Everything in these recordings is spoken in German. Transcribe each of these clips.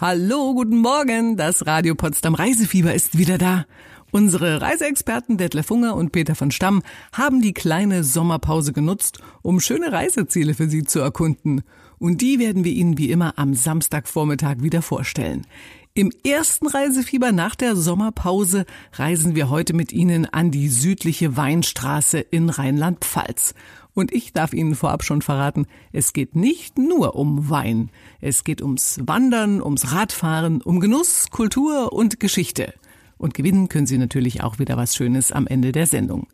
Hallo, guten Morgen. Das Radio Potsdam Reisefieber ist wieder da. Unsere Reiseexperten Detlef Hunger und Peter von Stamm haben die kleine Sommerpause genutzt, um schöne Reiseziele für Sie zu erkunden. Und die werden wir Ihnen wie immer am Samstagvormittag wieder vorstellen. Im ersten Reisefieber nach der Sommerpause reisen wir heute mit Ihnen an die südliche Weinstraße in Rheinland-Pfalz. Und ich darf Ihnen vorab schon verraten, es geht nicht nur um Wein. Es geht ums Wandern, ums Radfahren, um Genuss, Kultur und Geschichte. Und gewinnen können Sie natürlich auch wieder was Schönes am Ende der Sendung.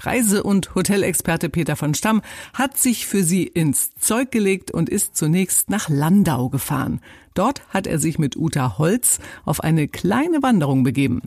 Reise- und Hotelexperte Peter von Stamm hat sich für Sie ins Zeug gelegt und ist zunächst nach Landau gefahren. Dort hat er sich mit Uta Holz auf eine kleine Wanderung begeben.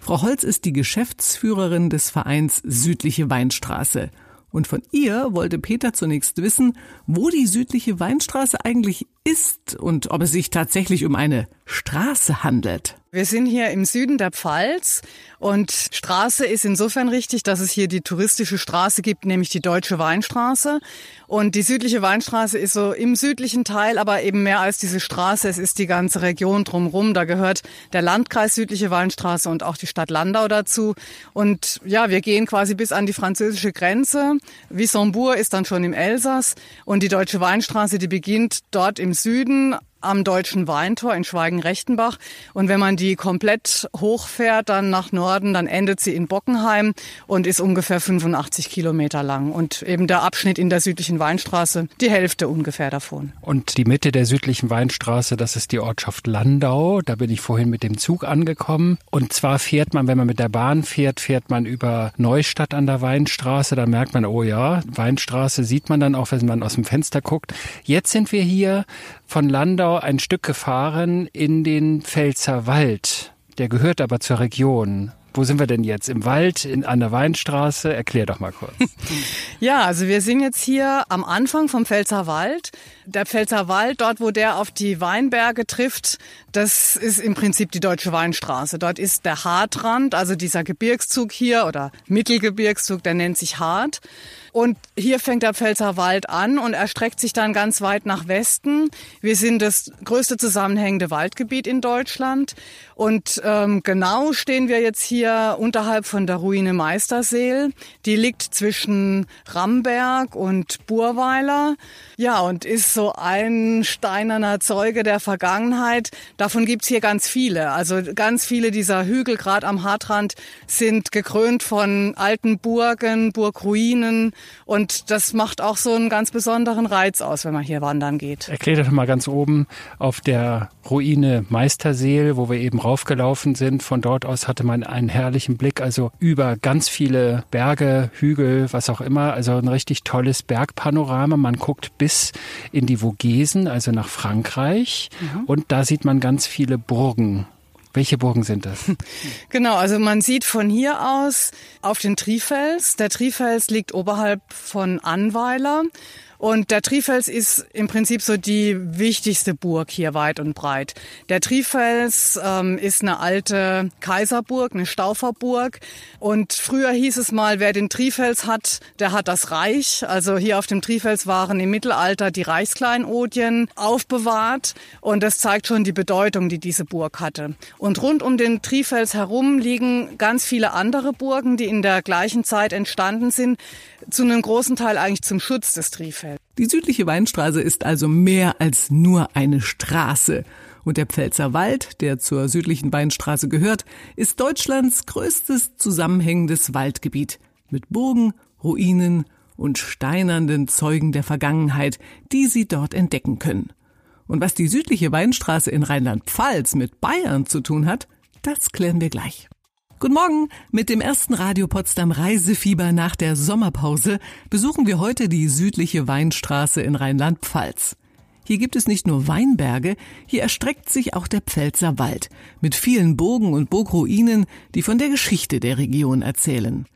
Frau Holz ist die Geschäftsführerin des Vereins Südliche Weinstraße. Und von ihr wollte Peter zunächst wissen, wo die südliche Weinstraße eigentlich ist und ob es sich tatsächlich um eine Straße handelt. Wir sind hier im Süden der Pfalz und Straße ist insofern richtig, dass es hier die touristische Straße gibt, nämlich die Deutsche Weinstraße. Und die südliche Weinstraße ist so im südlichen Teil, aber eben mehr als diese Straße. Es ist die ganze Region drumherum. Da gehört der Landkreis Südliche Weinstraße und auch die Stadt Landau dazu. Und ja, wir gehen quasi bis an die französische Grenze. Wissembourg ist dann schon im Elsass und die Deutsche Weinstraße, die beginnt dort im Süden am Deutschen Weintor in Schweigen-Rechtenbach. Und wenn man die komplett hochfährt, dann nach Norden, dann endet sie in Bockenheim und ist ungefähr 85 Kilometer lang. Und eben der Abschnitt in der südlichen Weinstraße, die Hälfte ungefähr davon. Und die Mitte der südlichen Weinstraße, das ist die Ortschaft Landau. Da bin ich vorhin mit dem Zug angekommen. Und zwar fährt man, wenn man mit der Bahn fährt, fährt man über Neustadt an der Weinstraße. Da merkt man, oh ja, Weinstraße sieht man dann auch, wenn man aus dem Fenster guckt. Jetzt sind wir hier von Landau ein Stück gefahren in den Pfälzer Wald. Der gehört aber zur Region. Wo sind wir denn jetzt? Im Wald, in, an der Weinstraße? Erklär doch mal kurz. ja, also wir sind jetzt hier am Anfang vom Pfälzer Wald. Der Pfälzer Wald, dort wo der auf die Weinberge trifft, das ist im Prinzip die Deutsche Weinstraße. Dort ist der Hartrand, also dieser Gebirgszug hier oder Mittelgebirgszug, der nennt sich Hart. Und hier fängt der Pfälzer Wald an und erstreckt sich dann ganz weit nach Westen. Wir sind das größte zusammenhängende Waldgebiet in Deutschland. Und ähm, genau stehen wir jetzt hier unterhalb von der Ruine Meisterseel. Die liegt zwischen Ramberg und Burweiler. Ja, und ist so ein steinerner Zeuge der Vergangenheit. Davon gibt's hier ganz viele. Also ganz viele dieser Hügel, gerade am Hartrand, sind gekrönt von alten Burgen, Burgruinen. Und das macht auch so einen ganz besonderen Reiz aus, wenn man hier wandern geht. Erklär doch mal ganz oben auf der Ruine Meisterseel, wo wir eben raufgelaufen sind. Von dort aus hatte man einen herrlichen Blick, also über ganz viele Berge, Hügel, was auch immer. Also ein richtig tolles Bergpanorama. Man guckt bis in die Vogesen, also nach Frankreich. Mhm. Und da sieht man ganz viele Burgen. Welche Burgen sind das? Genau, also man sieht von hier aus auf den Trifels. Der Trifels liegt oberhalb von Anweiler. Und der Trifels ist im Prinzip so die wichtigste Burg hier weit und breit. Der Trifels ähm, ist eine alte Kaiserburg, eine Stauferburg. Und früher hieß es mal, wer den Trifels hat, der hat das Reich. Also hier auf dem Trifels waren im Mittelalter die Reichskleinodien aufbewahrt. Und das zeigt schon die Bedeutung, die diese Burg hatte. Und rund um den Trifels herum liegen ganz viele andere Burgen, die in der gleichen Zeit entstanden sind zu einem großen Teil eigentlich zum Schutz des Trifels. Die südliche Weinstraße ist also mehr als nur eine Straße. Und der Pfälzer Wald, der zur südlichen Weinstraße gehört, ist Deutschlands größtes zusammenhängendes Waldgebiet mit Burgen, Ruinen und steinernden Zeugen der Vergangenheit, die Sie dort entdecken können. Und was die südliche Weinstraße in Rheinland-Pfalz mit Bayern zu tun hat, das klären wir gleich. Guten Morgen. Mit dem ersten Radio Potsdam Reisefieber nach der Sommerpause besuchen wir heute die südliche Weinstraße in Rheinland-Pfalz. Hier gibt es nicht nur Weinberge, hier erstreckt sich auch der Pfälzer Wald mit vielen Burgen und Burgruinen, die von der Geschichte der Region erzählen.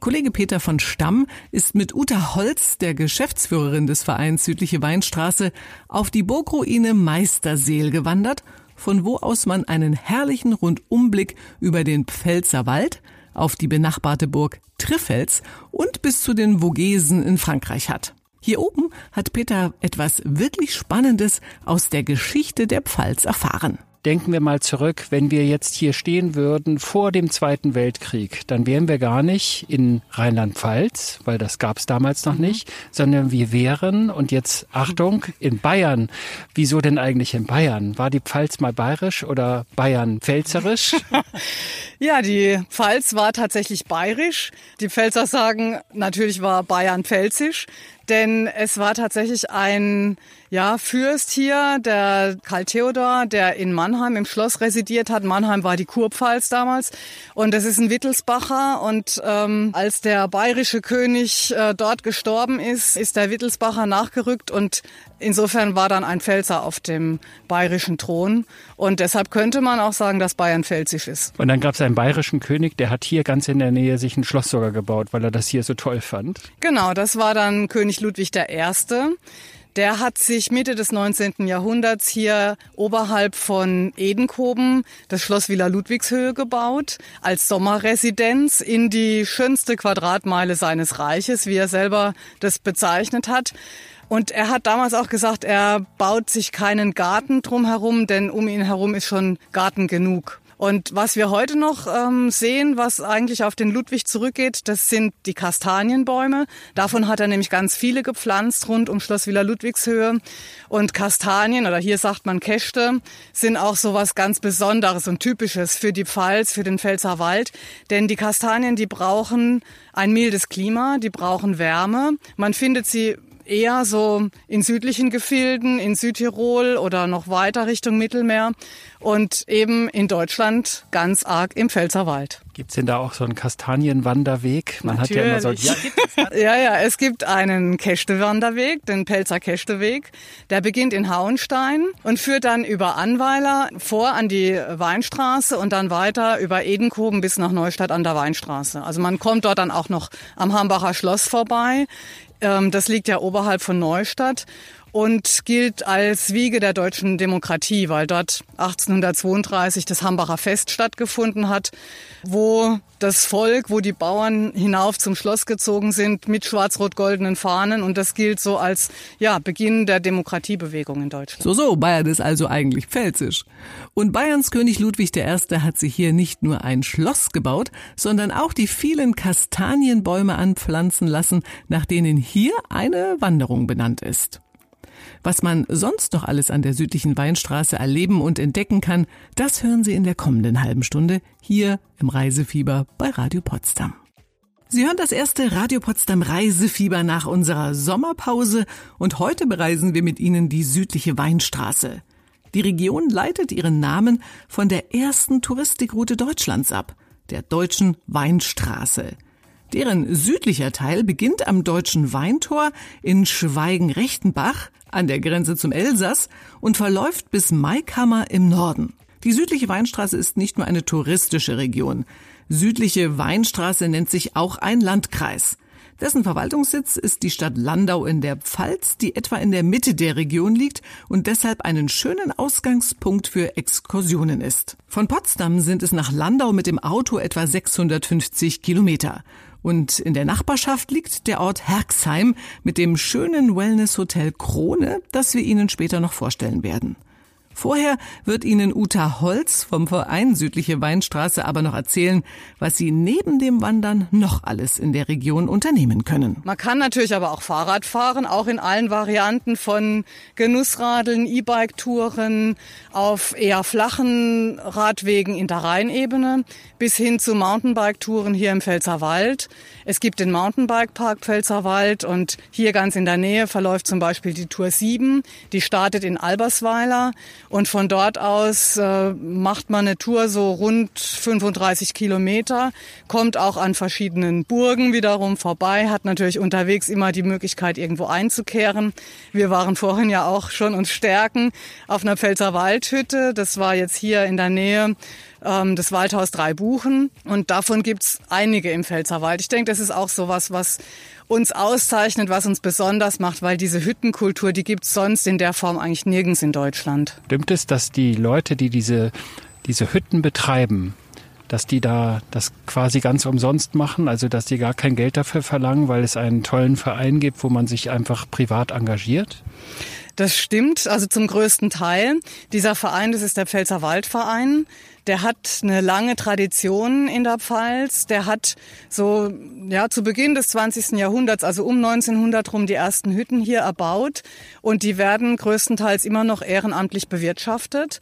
Kollege Peter von Stamm ist mit Uta Holz, der Geschäftsführerin des Vereins Südliche Weinstraße, auf die Burgruine Meisterseel gewandert von wo aus man einen herrlichen Rundumblick über den Pfälzer Wald auf die benachbarte Burg Trifels und bis zu den Vogesen in Frankreich hat. Hier oben hat Peter etwas wirklich Spannendes aus der Geschichte der Pfalz erfahren. Denken wir mal zurück, wenn wir jetzt hier stehen würden vor dem Zweiten Weltkrieg, dann wären wir gar nicht in Rheinland-Pfalz, weil das gab es damals noch mhm. nicht, sondern wir wären, und jetzt Achtung, in Bayern. Wieso denn eigentlich in Bayern? War die Pfalz mal bayerisch oder Bayern pfälzerisch? ja, die Pfalz war tatsächlich bayerisch. Die Pfälzer sagen, natürlich war Bayern pfälzisch denn es war tatsächlich ein ja, Fürst hier, der Karl Theodor, der in Mannheim im Schloss residiert hat. Mannheim war die Kurpfalz damals. Und das ist ein Wittelsbacher. Und ähm, als der bayerische König äh, dort gestorben ist, ist der Wittelsbacher nachgerückt. Und insofern war dann ein Pfälzer auf dem bayerischen Thron und deshalb könnte man auch sagen, dass Bayern pfälzisch ist. Und dann gab es einen bayerischen König, der hat hier ganz in der Nähe sich ein Schloss sogar gebaut, weil er das hier so toll fand. Genau, das war dann König Ludwig I. Der hat sich Mitte des 19. Jahrhunderts hier oberhalb von Edenkoben das Schloss Villa Ludwigshöhe gebaut, als Sommerresidenz in die schönste Quadratmeile seines Reiches, wie er selber das bezeichnet hat. Und er hat damals auch gesagt, er baut sich keinen Garten drumherum, denn um ihn herum ist schon Garten genug. Und was wir heute noch ähm, sehen, was eigentlich auf den Ludwig zurückgeht, das sind die Kastanienbäume. Davon hat er nämlich ganz viele gepflanzt rund um Schloss Villa Ludwigshöhe. Und Kastanien, oder hier sagt man Käste, sind auch so was ganz Besonderes und Typisches für die Pfalz, für den Pfälzer Wald. Denn die Kastanien, die brauchen ein mildes Klima, die brauchen Wärme. Man findet sie eher so in südlichen Gefilden, in Südtirol oder noch weiter Richtung Mittelmeer und eben in Deutschland ganz arg im Pfälzerwald. Gibt's denn da auch so einen Kastanienwanderweg? Man Natürlich. hat ja immer so. Ja, ja, ja, es gibt einen Kästewanderweg, den Pelzer Kästeweg. Der beginnt in Hauenstein und führt dann über Anweiler vor an die Weinstraße und dann weiter über Edenkoben bis nach Neustadt an der Weinstraße. Also man kommt dort dann auch noch am Hambacher Schloss vorbei. Ähm, das liegt ja oberhalb von Neustadt und gilt als Wiege der deutschen Demokratie, weil dort 1832 das Hambacher Fest stattgefunden hat, wo das Volk, wo die Bauern hinauf zum Schloss gezogen sind mit schwarz-rot-goldenen Fahnen und das gilt so als ja, Beginn der Demokratiebewegung in Deutschland. So, so, Bayern ist also eigentlich pfälzisch. Und Bayerns König Ludwig I. hat sich hier nicht nur ein Schloss gebaut, sondern auch die vielen Kastanienbäume anpflanzen lassen, nach denen hier eine Wanderung benannt ist. Was man sonst noch alles an der südlichen Weinstraße erleben und entdecken kann, das hören Sie in der kommenden halben Stunde hier im Reisefieber bei Radio Potsdam. Sie hören das erste Radio Potsdam Reisefieber nach unserer Sommerpause und heute bereisen wir mit Ihnen die südliche Weinstraße. Die Region leitet ihren Namen von der ersten Touristikroute Deutschlands ab, der Deutschen Weinstraße. Deren südlicher Teil beginnt am Deutschen Weintor in Schweigen-Rechtenbach an der Grenze zum Elsass und verläuft bis Maikammer im Norden. Die südliche Weinstraße ist nicht nur eine touristische Region. Südliche Weinstraße nennt sich auch ein Landkreis. Dessen Verwaltungssitz ist die Stadt Landau in der Pfalz, die etwa in der Mitte der Region liegt und deshalb einen schönen Ausgangspunkt für Exkursionen ist. Von Potsdam sind es nach Landau mit dem Auto etwa 650 Kilometer. Und in der Nachbarschaft liegt der Ort Herxheim mit dem schönen Wellness-Hotel Krone, das wir Ihnen später noch vorstellen werden. Vorher wird Ihnen Uta Holz vom Verein Südliche Weinstraße aber noch erzählen, was Sie neben dem Wandern noch alles in der Region unternehmen können. Man kann natürlich aber auch Fahrrad fahren, auch in allen Varianten von Genussradeln, E-Bike-Touren, auf eher flachen Radwegen in der Rheinebene bis hin zu Mountainbike-Touren hier im Pfälzerwald. Es gibt den Mountainbike-Park Pfälzerwald und hier ganz in der Nähe verläuft zum Beispiel die Tour 7. Die startet in Albersweiler und von dort aus äh, macht man eine Tour so rund 35 Kilometer, kommt auch an verschiedenen Burgen wiederum vorbei, hat natürlich unterwegs immer die Möglichkeit, irgendwo einzukehren. Wir waren vorhin ja auch schon uns stärken auf einer Pfälzer Waldhütte. Das war jetzt hier in der Nähe ähm, das Waldhaus Drei Buchen. Und davon gibt's einige im Pfälzerwald. Ich denke, das ist auch sowas, was uns auszeichnet, was uns besonders macht, weil diese Hüttenkultur, die gibt's sonst in der Form eigentlich nirgends in Deutschland. Stimmt es, dass die Leute, die diese, diese Hütten betreiben, dass die da das quasi ganz umsonst machen, also dass die gar kein Geld dafür verlangen, weil es einen tollen Verein gibt, wo man sich einfach privat engagiert? Das stimmt, also zum größten Teil. Dieser Verein, das ist der Pfälzer Waldverein. Der hat eine lange Tradition in der Pfalz. Der hat so, ja, zu Beginn des 20. Jahrhunderts, also um 1900 rum, die ersten Hütten hier erbaut. Und die werden größtenteils immer noch ehrenamtlich bewirtschaftet.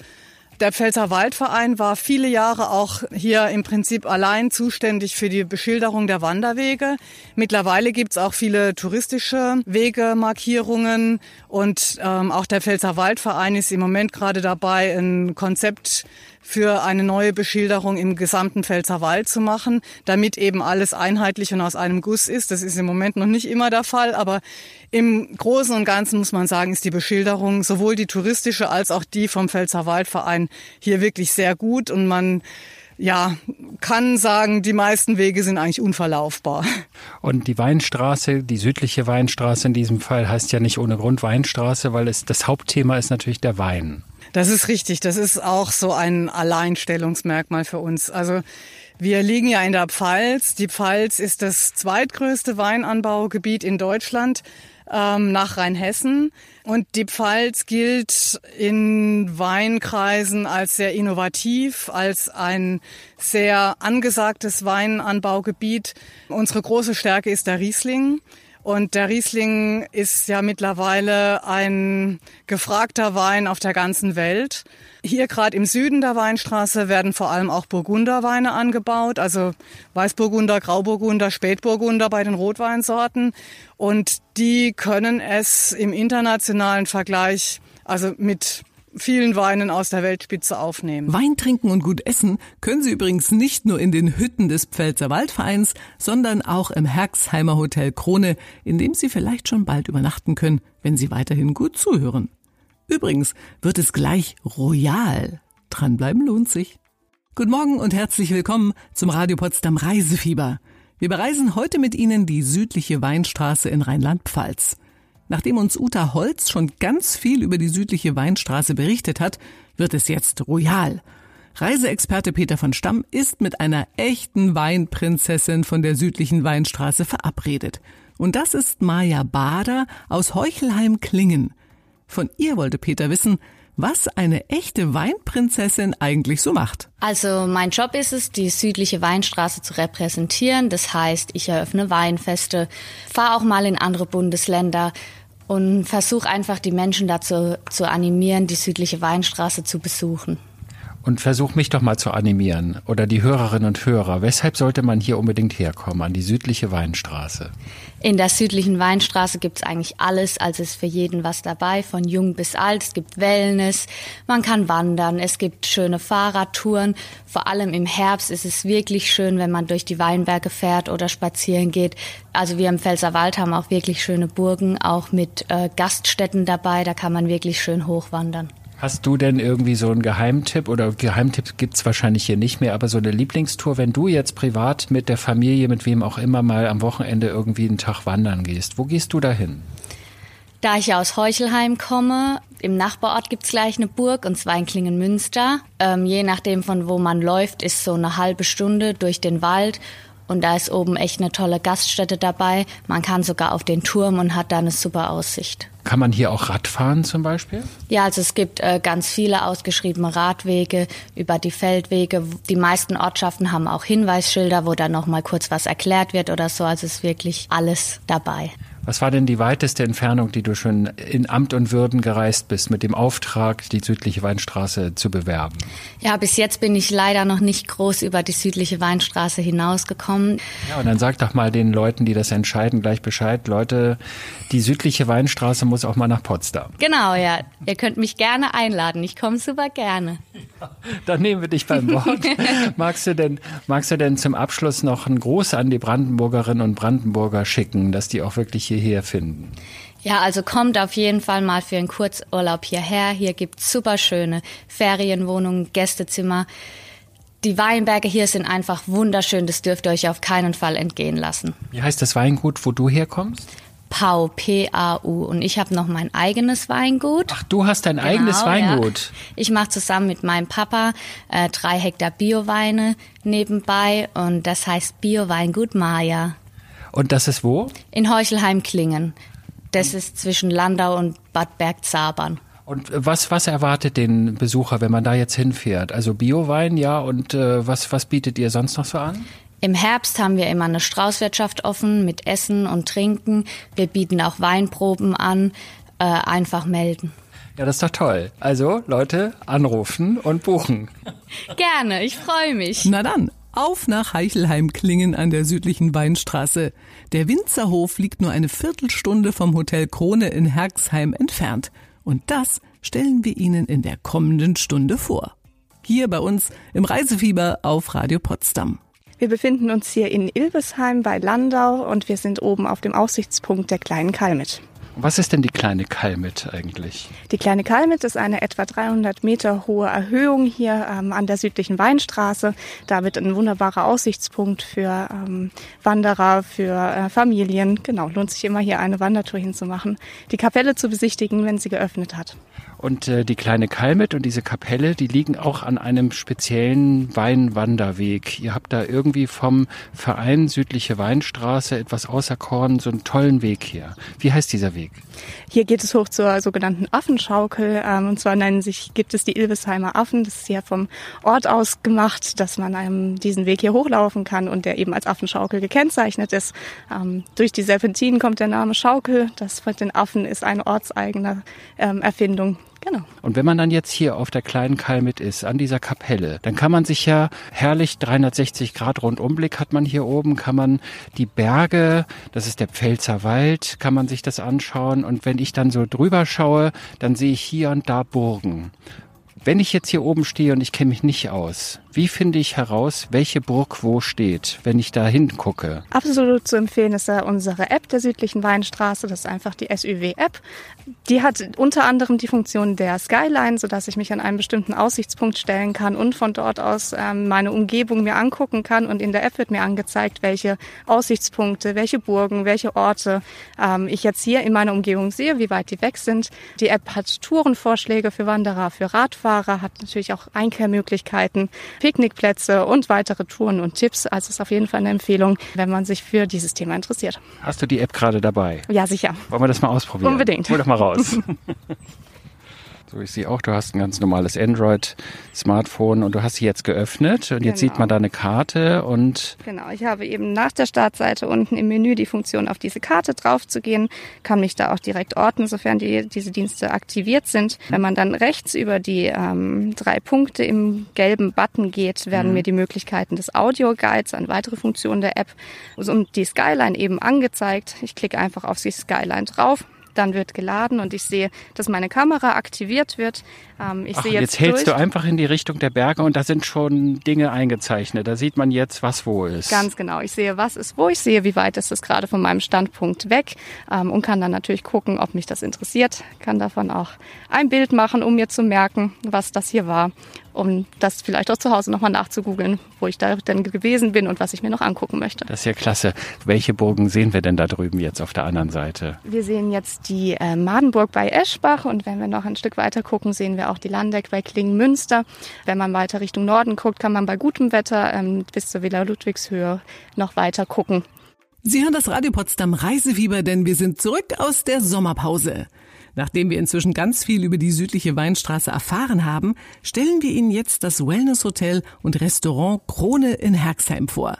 Der Pfälzer Waldverein war viele Jahre auch hier im Prinzip allein zuständig für die Beschilderung der Wanderwege. Mittlerweile gibt's auch viele touristische Wegemarkierungen und ähm, auch der Pfälzer Waldverein ist im Moment gerade dabei, ein Konzept für eine neue Beschilderung im gesamten Pfälzerwald zu machen, damit eben alles einheitlich und aus einem Guss ist. Das ist im Moment noch nicht immer der Fall, aber im Großen und Ganzen muss man sagen, ist die Beschilderung sowohl die touristische als auch die vom Pfälzerwaldverein hier wirklich sehr gut und man ja, kann sagen, die meisten Wege sind eigentlich unverlaufbar. Und die Weinstraße, die südliche Weinstraße in diesem Fall heißt ja nicht ohne Grund Weinstraße, weil es das Hauptthema ist natürlich der Wein. Das ist richtig. Das ist auch so ein Alleinstellungsmerkmal für uns. Also wir liegen ja in der Pfalz. Die Pfalz ist das zweitgrößte Weinanbaugebiet in Deutschland ähm, nach Rheinhessen. Und die Pfalz gilt in Weinkreisen als sehr innovativ, als ein sehr angesagtes Weinanbaugebiet. Unsere große Stärke ist der Riesling. Und der Riesling ist ja mittlerweile ein gefragter Wein auf der ganzen Welt. Hier gerade im Süden der Weinstraße werden vor allem auch Burgunderweine angebaut, also Weißburgunder, Grauburgunder, Spätburgunder bei den Rotweinsorten. Und die können es im internationalen Vergleich, also mit vielen Weinen aus der Weltspitze aufnehmen. Wein trinken und gut essen können Sie übrigens nicht nur in den Hütten des Pfälzer Waldvereins, sondern auch im Herxheimer Hotel Krone, in dem Sie vielleicht schon bald übernachten können, wenn Sie weiterhin gut zuhören. Übrigens wird es gleich royal. Dranbleiben lohnt sich. Guten Morgen und herzlich willkommen zum Radio Potsdam Reisefieber. Wir bereisen heute mit Ihnen die südliche Weinstraße in Rheinland-Pfalz. Nachdem uns Uta Holz schon ganz viel über die südliche Weinstraße berichtet hat, wird es jetzt royal. Reiseexperte Peter von Stamm ist mit einer echten Weinprinzessin von der südlichen Weinstraße verabredet. Und das ist Maja Bader aus Heuchelheim-Klingen. Von ihr wollte Peter wissen, was eine echte Weinprinzessin eigentlich so macht. Also mein Job ist es, die südliche Weinstraße zu repräsentieren. Das heißt, ich eröffne Weinfeste, fahre auch mal in andere Bundesländer und versuche einfach die Menschen dazu zu animieren, die südliche Weinstraße zu besuchen und versuch mich doch mal zu animieren oder die Hörerinnen und Hörer. Weshalb sollte man hier unbedingt herkommen, an die südliche Weinstraße? In der südlichen Weinstraße gibt's eigentlich alles, also ist für jeden was dabei, von jung bis alt. Es gibt Wellness, man kann wandern, es gibt schöne Fahrradtouren. Vor allem im Herbst ist es wirklich schön, wenn man durch die Weinberge fährt oder spazieren geht. Also wir im Pfälzerwald haben auch wirklich schöne Burgen, auch mit äh, Gaststätten dabei, da kann man wirklich schön hochwandern. Hast du denn irgendwie so einen Geheimtipp oder Geheimtipps gibt's wahrscheinlich hier nicht mehr, aber so eine Lieblingstour, wenn du jetzt privat mit der Familie, mit wem auch immer mal am Wochenende irgendwie einen Tag wandern gehst, wo gehst du dahin? Da ich ja aus Heuchelheim komme, im Nachbarort gibt's gleich eine Burg, und zwar in Klingenmünster. Ähm, je nachdem, von wo man läuft, ist so eine halbe Stunde durch den Wald. Und da ist oben echt eine tolle Gaststätte dabei. Man kann sogar auf den Turm und hat da eine super Aussicht. Kann man hier auch Radfahren zum Beispiel? Ja, also es gibt äh, ganz viele ausgeschriebene Radwege über die Feldwege. Die meisten Ortschaften haben auch Hinweisschilder, wo dann noch mal kurz was erklärt wird oder so. Also es ist wirklich alles dabei. Was war denn die weiteste Entfernung, die du schon in Amt und Würden gereist bist, mit dem Auftrag, die südliche Weinstraße zu bewerben? Ja, bis jetzt bin ich leider noch nicht groß über die südliche Weinstraße hinausgekommen. Ja, und dann sag doch mal den Leuten, die das entscheiden, gleich Bescheid. Leute, die südliche Weinstraße muss auch mal nach Potsdam. Genau, ja. Ihr könnt mich gerne einladen. Ich komme super gerne. Dann nehmen wir dich beim Wort. magst du denn, magst du denn zum Abschluss noch einen Gruß an die Brandenburgerinnen und Brandenburger schicken, dass die auch wirklich hier hierher finden? Ja, also kommt auf jeden Fall mal für einen Kurzurlaub hierher. Hier gibt's super schöne Ferienwohnungen, Gästezimmer. Die Weinberge hier sind einfach wunderschön. Das dürft ihr euch auf keinen Fall entgehen lassen. Wie heißt das Weingut, wo du herkommst? Pau, P-A-U. Und ich habe noch mein eigenes Weingut. Ach, du hast dein genau, eigenes Weingut. Ja. Ich mache zusammen mit meinem Papa äh, drei Hektar Bioweine nebenbei und das heißt Bioweingut Maya. Und das ist wo? In Heuchelheim-Klingen. Das ist zwischen Landau und Bad Bergzabern. Und was, was erwartet den Besucher, wenn man da jetzt hinfährt? Also Biowein, ja, und äh, was, was bietet ihr sonst noch so an? Im Herbst haben wir immer eine Straußwirtschaft offen mit Essen und Trinken. Wir bieten auch Weinproben an. Äh, einfach melden. Ja, das ist doch toll. Also, Leute, anrufen und buchen. Gerne, ich freue mich. Na dann, auf nach Heichelheim-Klingen an der südlichen Weinstraße. Der Winzerhof liegt nur eine Viertelstunde vom Hotel Krone in Herxheim entfernt. Und das stellen wir Ihnen in der kommenden Stunde vor. Hier bei uns im Reisefieber auf Radio Potsdam. Wir befinden uns hier in Ilvesheim bei Landau und wir sind oben auf dem Aussichtspunkt der kleinen Kalmit. Was ist denn die kleine Kalmit eigentlich? Die kleine Kalmit ist eine etwa 300 Meter hohe Erhöhung hier ähm, an der südlichen Weinstraße. Damit ein wunderbarer Aussichtspunkt für ähm, Wanderer, für äh, Familien. Genau, lohnt sich immer hier eine Wandertour hinzumachen. Die Kapelle zu besichtigen, wenn sie geöffnet hat. Und äh, die kleine Kalmit und diese Kapelle, die liegen auch an einem speziellen Weinwanderweg. Ihr habt da irgendwie vom Verein Südliche Weinstraße etwas auserkoren, so einen tollen Weg hier. Wie heißt dieser Weg? Hier geht es hoch zur sogenannten Affenschaukel. Ähm, und zwar nennen sich, gibt es die Ilvesheimer Affen. Das ist hier vom Ort aus gemacht, dass man einem diesen Weg hier hochlaufen kann und der eben als Affenschaukel gekennzeichnet ist. Ähm, durch die Serpentinen kommt der Name Schaukel. Das mit den Affen ist eine ortseigene ähm, Erfindung Genau. Und wenn man dann jetzt hier auf der kleinen Kalmit ist, an dieser Kapelle, dann kann man sich ja herrlich 360 Grad Rundumblick hat man hier oben, kann man die Berge, das ist der Pfälzer Wald, kann man sich das anschauen. Und wenn ich dann so drüber schaue, dann sehe ich hier und da Burgen. Wenn ich jetzt hier oben stehe und ich kenne mich nicht aus, wie finde ich heraus, welche Burg wo steht, wenn ich da hingucke? Absolut zu empfehlen ist ja unsere App der südlichen Weinstraße. Das ist einfach die SÜW-App. Die hat unter anderem die Funktion der Skyline, sodass ich mich an einen bestimmten Aussichtspunkt stellen kann und von dort aus ähm, meine Umgebung mir angucken kann. Und in der App wird mir angezeigt, welche Aussichtspunkte, welche Burgen, welche Orte ähm, ich jetzt hier in meiner Umgebung sehe, wie weit die weg sind. Die App hat Tourenvorschläge für Wanderer, für Radfahrer, hat natürlich auch Einkehrmöglichkeiten. Picknickplätze und weitere Touren und Tipps. Also es ist auf jeden Fall eine Empfehlung, wenn man sich für dieses Thema interessiert. Hast du die App gerade dabei? Ja, sicher. Wollen wir das mal ausprobieren? Unbedingt. Hol doch mal raus. So, ich sehe auch, du hast ein ganz normales Android-Smartphone und du hast sie jetzt geöffnet und jetzt genau. sieht man da eine Karte und. Genau, ich habe eben nach der Startseite unten im Menü die Funktion, auf diese Karte drauf zu gehen, kann mich da auch direkt orten, sofern die, diese Dienste aktiviert sind. Wenn man dann rechts über die ähm, drei Punkte im gelben Button geht, werden mhm. mir die Möglichkeiten des Audio-Guides an weitere Funktionen der App und die Skyline eben angezeigt. Ich klicke einfach auf die Skyline drauf dann wird geladen und ich sehe, dass meine Kamera aktiviert wird. Ähm, ich Ach, sehe jetzt, jetzt hältst durch. du einfach in die Richtung der Berge und da sind schon Dinge eingezeichnet. Da sieht man jetzt, was wo ist. Ganz genau. Ich sehe, was ist wo. Ich sehe, wie weit ist es gerade von meinem Standpunkt weg ähm, und kann dann natürlich gucken, ob mich das interessiert. Kann davon auch ein Bild machen, um mir zu merken, was das hier war um das vielleicht auch zu Hause nochmal nachzugoogeln, wo ich da denn gewesen bin und was ich mir noch angucken möchte. Das ist ja klasse. Welche Burgen sehen wir denn da drüben jetzt auf der anderen Seite? Wir sehen jetzt die äh, Madenburg bei Eschbach und wenn wir noch ein Stück weiter gucken, sehen wir auch die Landeck bei Klingenmünster. Wenn man weiter Richtung Norden guckt, kann man bei gutem Wetter ähm, bis zur Villa Ludwigshöhe noch weiter gucken. Sie hören das Radio Potsdam Reisefieber, denn wir sind zurück aus der Sommerpause. Nachdem wir inzwischen ganz viel über die südliche Weinstraße erfahren haben, stellen wir Ihnen jetzt das Wellness-Hotel und Restaurant Krone in Herxheim vor.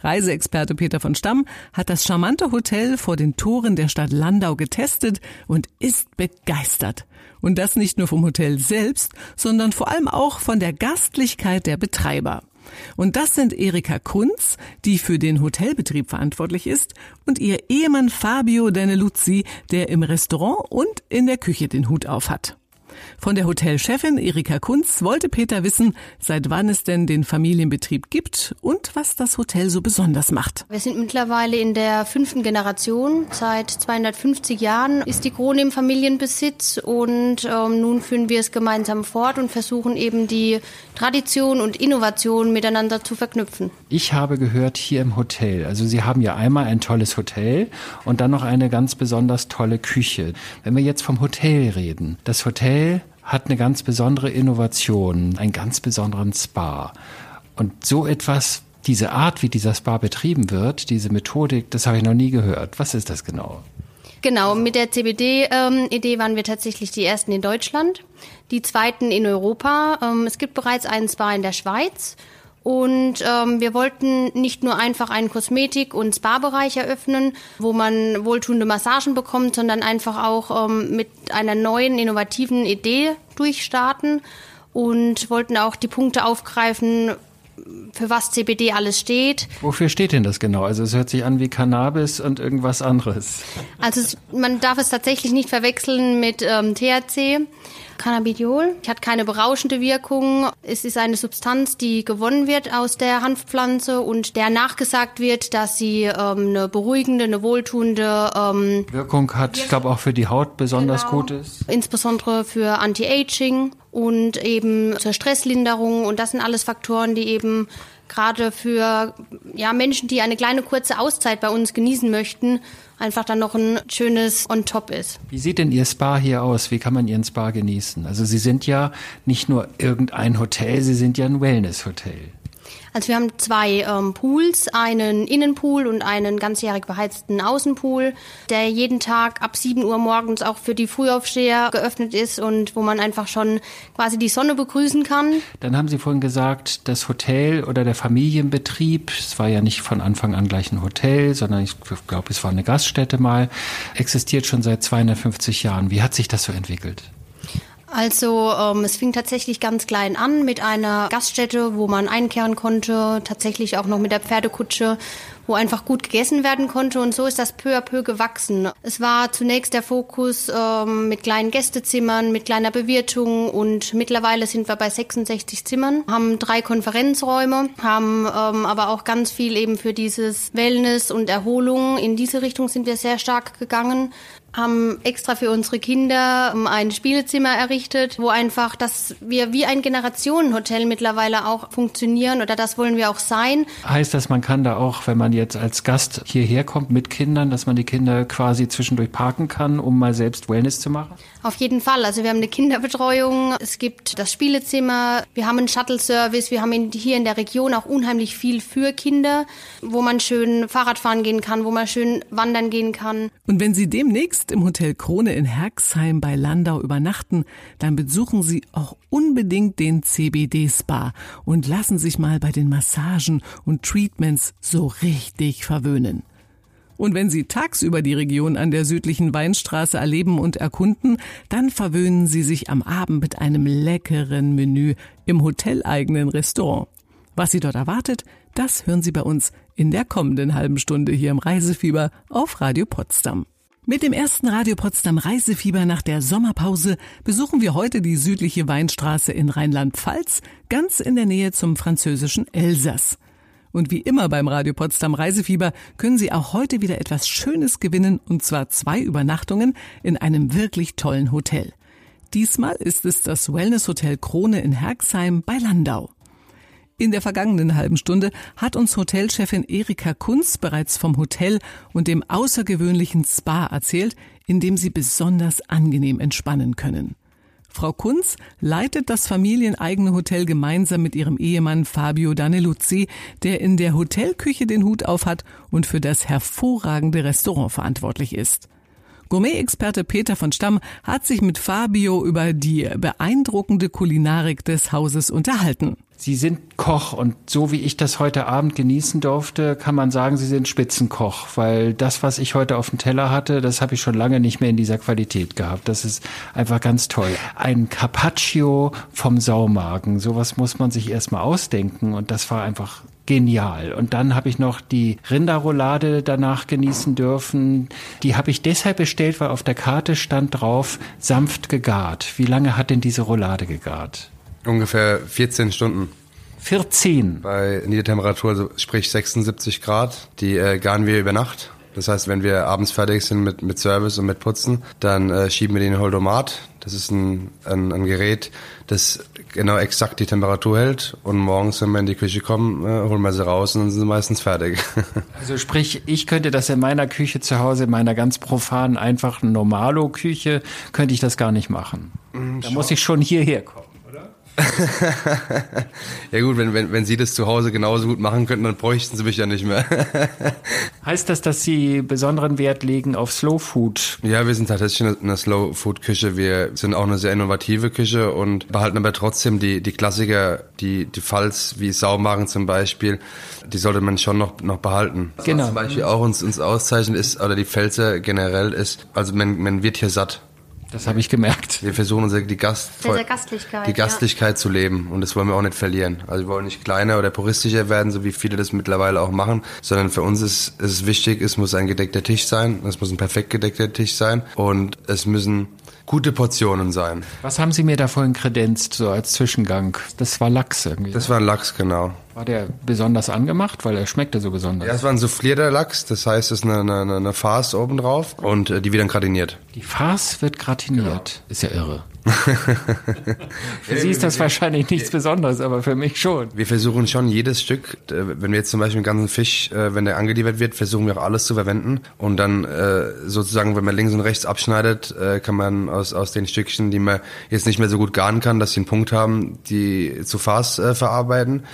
Reiseexperte Peter von Stamm hat das charmante Hotel vor den Toren der Stadt Landau getestet und ist begeistert. Und das nicht nur vom Hotel selbst, sondern vor allem auch von der Gastlichkeit der Betreiber. Und das sind Erika Kunz, die für den Hotelbetrieb verantwortlich ist, und ihr Ehemann Fabio Daneluzzi, der im Restaurant und in der Küche den Hut auf hat. Von der Hotelchefin Erika Kunz wollte Peter wissen, seit wann es denn den Familienbetrieb gibt und was das Hotel so besonders macht. Wir sind mittlerweile in der fünften Generation. Seit 250 Jahren ist die Krone im Familienbesitz und ähm, nun führen wir es gemeinsam fort und versuchen eben die Tradition und Innovation miteinander zu verknüpfen. Ich habe gehört, hier im Hotel, also Sie haben ja einmal ein tolles Hotel und dann noch eine ganz besonders tolle Küche. Wenn wir jetzt vom Hotel reden, das Hotel hat eine ganz besondere Innovation, einen ganz besonderen Spa. Und so etwas, diese Art, wie dieser Spa betrieben wird, diese Methodik, das habe ich noch nie gehört. Was ist das genau? Genau, mit der CBD-Idee waren wir tatsächlich die ersten in Deutschland, die zweiten in Europa. Ähm, es gibt bereits einen Spa in der Schweiz. Und ähm, wir wollten nicht nur einfach einen Kosmetik- und Spa-Bereich eröffnen, wo man wohltuende Massagen bekommt, sondern einfach auch ähm, mit einer neuen, innovativen Idee durchstarten und wollten auch die Punkte aufgreifen, für was CBD alles steht. Wofür steht denn das genau? Also es hört sich an wie Cannabis und irgendwas anderes. Also es, man darf es tatsächlich nicht verwechseln mit ähm, THC. Cannabidiol. Hat keine berauschende Wirkung. Es ist eine Substanz, die gewonnen wird aus der Hanfpflanze und der nachgesagt wird, dass sie ähm, eine beruhigende, eine wohltuende ähm, Wirkung hat. Ich glaube auch für die Haut besonders genau. gut ist. Insbesondere für Anti-Aging und eben zur Stresslinderung. Und das sind alles Faktoren, die eben gerade für ja, Menschen, die eine kleine kurze Auszeit bei uns genießen möchten, einfach dann noch ein schönes on top ist. Wie sieht denn Ihr Spa hier aus? Wie kann man Ihren Spa genießen? Also Sie sind ja nicht nur irgendein Hotel, Sie sind ja ein Wellness-Hotel. Also wir haben zwei ähm, Pools, einen Innenpool und einen ganzjährig beheizten Außenpool, der jeden Tag ab 7 Uhr morgens auch für die Frühaufsteher geöffnet ist und wo man einfach schon quasi die Sonne begrüßen kann. Dann haben Sie vorhin gesagt, das Hotel oder der Familienbetrieb, es war ja nicht von Anfang an gleich ein Hotel, sondern ich glaube, es war eine Gaststätte mal, existiert schon seit 250 Jahren. Wie hat sich das so entwickelt? Also ähm, es fing tatsächlich ganz klein an mit einer Gaststätte, wo man einkehren konnte, tatsächlich auch noch mit der Pferdekutsche, wo einfach gut gegessen werden konnte und so ist das peu à peu gewachsen. Es war zunächst der Fokus ähm, mit kleinen Gästezimmern, mit kleiner Bewirtung und mittlerweile sind wir bei 66 Zimmern, haben drei Konferenzräume, haben ähm, aber auch ganz viel eben für dieses Wellness und Erholung. In diese Richtung sind wir sehr stark gegangen haben extra für unsere Kinder ähm, ein Spielezimmer errichtet, wo einfach, dass wir wie ein Generationenhotel mittlerweile auch funktionieren oder das wollen wir auch sein. Heißt das, man kann da auch, wenn man jetzt als Gast hierher kommt mit Kindern, dass man die Kinder quasi zwischendurch parken kann, um mal selbst Wellness zu machen? Auf jeden Fall. Also wir haben eine Kinderbetreuung, es gibt das Spielezimmer, wir haben einen Shuttle-Service, wir haben hier in der Region auch unheimlich viel für Kinder, wo man schön Fahrrad fahren gehen kann, wo man schön wandern gehen kann. Und wenn Sie demnächst im Hotel Krone in Herxheim bei Landau übernachten, dann besuchen Sie auch unbedingt den CBD-Spa und lassen sich mal bei den Massagen und Treatments so richtig verwöhnen. Und wenn Sie tagsüber die Region an der südlichen Weinstraße erleben und erkunden, dann verwöhnen Sie sich am Abend mit einem leckeren Menü im hoteleigenen Restaurant. Was Sie dort erwartet, das hören Sie bei uns in der kommenden halben Stunde hier im Reisefieber auf Radio Potsdam. Mit dem ersten Radio Potsdam Reisefieber nach der Sommerpause besuchen wir heute die südliche Weinstraße in Rheinland-Pfalz, ganz in der Nähe zum französischen Elsass. Und wie immer beim Radio Potsdam Reisefieber können Sie auch heute wieder etwas Schönes gewinnen, und zwar zwei Übernachtungen in einem wirklich tollen Hotel. Diesmal ist es das Wellness Hotel Krone in Herxheim bei Landau. In der vergangenen halben Stunde hat uns Hotelchefin Erika Kunz bereits vom Hotel und dem außergewöhnlichen Spa erzählt, in dem Sie besonders angenehm entspannen können. Frau Kunz leitet das familieneigene Hotel gemeinsam mit ihrem Ehemann Fabio Daneluzzi, der in der Hotelküche den Hut aufhat und für das hervorragende Restaurant verantwortlich ist. Gourmet-Experte Peter von Stamm hat sich mit Fabio über die beeindruckende Kulinarik des Hauses unterhalten. Sie sind Koch und so wie ich das heute Abend genießen durfte, kann man sagen, Sie sind Spitzenkoch, weil das, was ich heute auf dem Teller hatte, das habe ich schon lange nicht mehr in dieser Qualität gehabt. Das ist einfach ganz toll. Ein Carpaccio vom Saumagen, sowas muss man sich erstmal ausdenken und das war einfach genial. Und dann habe ich noch die Rinderroulade danach genießen dürfen. Die habe ich deshalb bestellt, weil auf der Karte stand drauf, sanft gegart. Wie lange hat denn diese Roulade gegart? Ungefähr 14 Stunden. 14. Bei Niedertemperatur, also sprich 76 Grad. Die äh, garen wir über Nacht. Das heißt, wenn wir abends fertig sind mit, mit Service und mit Putzen, dann äh, schieben wir den Holdomat. Das ist ein, ein, ein Gerät, das genau exakt die Temperatur hält. Und morgens, wenn wir in die Küche kommen, äh, holen wir sie raus und dann sind sie meistens fertig. Also sprich, ich könnte das in meiner Küche zu Hause, in meiner ganz profanen, einfachen Normalo-Küche, könnte ich das gar nicht machen. Da Schau. muss ich schon hierher kommen. ja gut, wenn, wenn, wenn Sie das zu Hause genauso gut machen könnten, dann bräuchten Sie mich ja nicht mehr. heißt das, dass Sie besonderen Wert legen auf Slow Food? Ja, wir sind tatsächlich eine Slow Food Küche. Wir sind auch eine sehr innovative Küche und behalten aber trotzdem die, die Klassiker, die, die Falls wie Saumagen zum Beispiel, die sollte man schon noch, noch behalten. Genau. Was zum Beispiel auch uns, uns auszeichnet ist, oder die Pfälzer generell ist, also man, man wird hier satt. Das habe ich gemerkt. Wir versuchen unsere, die, Gast Gastlichkeit, die Gastlichkeit ja. zu leben und das wollen wir auch nicht verlieren. Also wir wollen nicht kleiner oder puristischer werden, so wie viele das mittlerweile auch machen, sondern für uns ist, ist es wichtig, es muss ein gedeckter Tisch sein, es muss ein perfekt gedeckter Tisch sein und es müssen gute Portionen sein. Was haben Sie mir da vorhin kredenzt, so als Zwischengang? Das war Lachs irgendwie. Das war ein Lachs, genau. War der besonders angemacht, weil er schmeckte so besonders? Ja, es war ein soufflierter Lachs, das heißt, es ist eine, eine, eine Farce obendrauf und äh, die wird dann gratiniert. Die Farce wird gratiniert? Genau. Ist ja irre. für Sie ist das wahrscheinlich nichts Besonderes, aber für mich schon. Wir versuchen schon jedes Stück, äh, wenn wir jetzt zum Beispiel einen ganzen Fisch, äh, wenn der angeliefert wird, versuchen wir auch alles zu verwenden. Und dann äh, sozusagen, wenn man links und rechts abschneidet, kann man aus, aus den Stückchen, die man jetzt nicht mehr so gut garen kann, dass sie einen Punkt haben, die zu Farce verarbeiten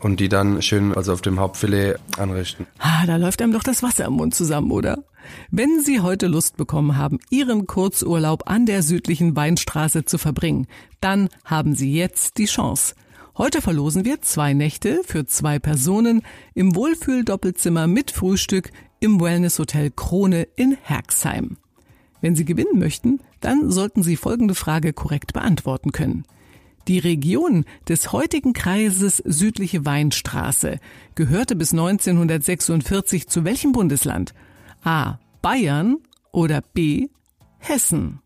und die dann schön also auf dem Hauptfilet anrichten. Ah, da läuft einem doch das Wasser im Mund zusammen, oder? Wenn Sie heute Lust bekommen haben, Ihren Kurzurlaub an der südlichen Weinstraße zu verbringen, dann haben Sie jetzt die Chance. Heute verlosen wir zwei Nächte für zwei Personen im Wohlfühl-Doppelzimmer mit Frühstück im Wellness-Hotel Krone in Herxheim. Wenn Sie gewinnen möchten, dann sollten Sie folgende Frage korrekt beantworten können. Die Region des heutigen Kreises südliche Weinstraße gehörte bis 1946 zu welchem Bundesland? A. Bayern oder B. Hessen.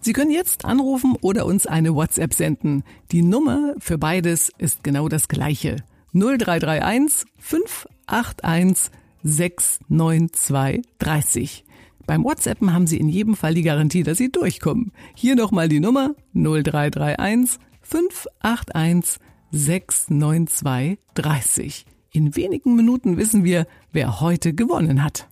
Sie können jetzt anrufen oder uns eine WhatsApp senden. Die Nummer für beides ist genau das gleiche. 0331 581 69230. Beim WhatsAppen haben Sie in jedem Fall die Garantie, dass Sie durchkommen. Hier nochmal die Nummer 0331 581 69230. In wenigen Minuten wissen wir, wer heute gewonnen hat.